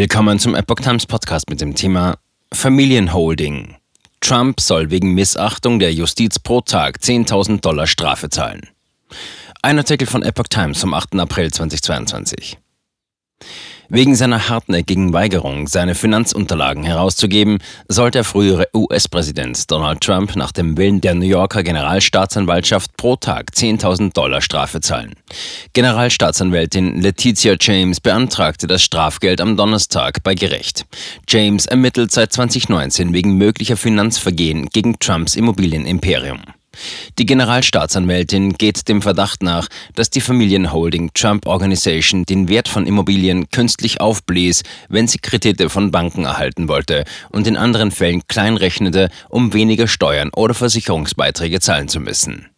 Willkommen zum Epoch Times Podcast mit dem Thema Familienholding. Trump soll wegen Missachtung der Justiz pro Tag 10.000 Dollar Strafe zahlen. Ein Artikel von Epoch Times vom 8. April 2022. Wegen seiner hartnäckigen Weigerung, seine Finanzunterlagen herauszugeben, sollte der frühere US-Präsident Donald Trump nach dem Willen der New Yorker Generalstaatsanwaltschaft pro Tag 10.000 Dollar Strafe zahlen. Generalstaatsanwältin Letizia James beantragte das Strafgeld am Donnerstag bei Gericht. James ermittelt seit 2019 wegen möglicher Finanzvergehen gegen Trumps Immobilienimperium. Die Generalstaatsanwältin geht dem Verdacht nach, dass die Familienholding Trump Organization den Wert von Immobilien künstlich aufblies, wenn sie Kredite von Banken erhalten wollte und in anderen Fällen kleinrechnete, um weniger Steuern oder Versicherungsbeiträge zahlen zu müssen.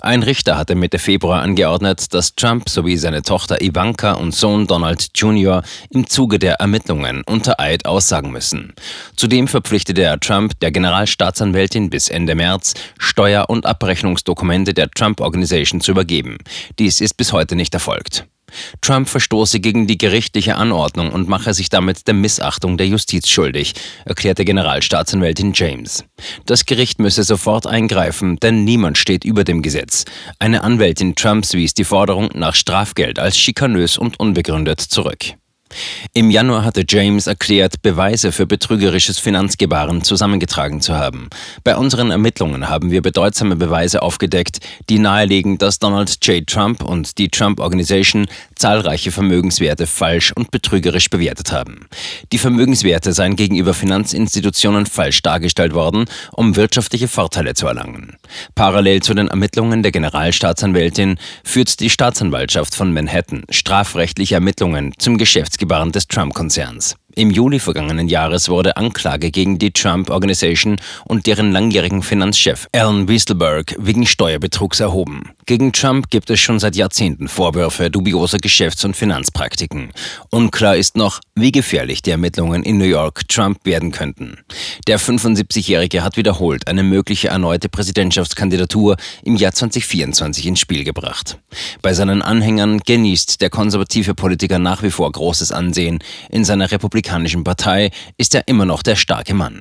Ein Richter hatte Mitte Februar angeordnet, dass Trump sowie seine Tochter Ivanka und Sohn Donald Jr. im Zuge der Ermittlungen unter Eid aussagen müssen. Zudem verpflichtete er Trump, der Generalstaatsanwältin bis Ende März Steuer- und Abrechnungsdokumente der Trump Organization zu übergeben. Dies ist bis heute nicht erfolgt. Trump verstoße gegen die gerichtliche Anordnung und mache sich damit der Missachtung der Justiz schuldig, erklärte Generalstaatsanwältin James. Das Gericht müsse sofort eingreifen, denn niemand steht über dem Gesetz. Eine Anwältin Trumps wies die Forderung nach Strafgeld als schikanös und unbegründet zurück. Im Januar hatte James erklärt, Beweise für betrügerisches Finanzgebaren zusammengetragen zu haben. Bei unseren Ermittlungen haben wir bedeutsame Beweise aufgedeckt, die nahelegen, dass Donald J. Trump und die Trump Organization zahlreiche Vermögenswerte falsch und betrügerisch bewertet haben. Die Vermögenswerte seien gegenüber Finanzinstitutionen falsch dargestellt worden, um wirtschaftliche Vorteile zu erlangen. Parallel zu den Ermittlungen der Generalstaatsanwältin führt die Staatsanwaltschaft von Manhattan strafrechtliche Ermittlungen zum Geschäftsgebaren Aufbewahren des Trump-Konzerns. Im Juli vergangenen Jahres wurde Anklage gegen die Trump Organization und deren langjährigen Finanzchef Alan Wieselberg wegen Steuerbetrugs erhoben. Gegen Trump gibt es schon seit Jahrzehnten Vorwürfe dubioser Geschäfts- und Finanzpraktiken. Unklar ist noch, wie gefährlich die Ermittlungen in New York Trump werden könnten. Der 75-Jährige hat wiederholt eine mögliche erneute Präsidentschaftskandidatur im Jahr 2024 ins Spiel gebracht. Bei seinen Anhängern genießt der konservative Politiker nach wie vor großes Ansehen. In seiner republikanischen Partei ist er immer noch der starke Mann.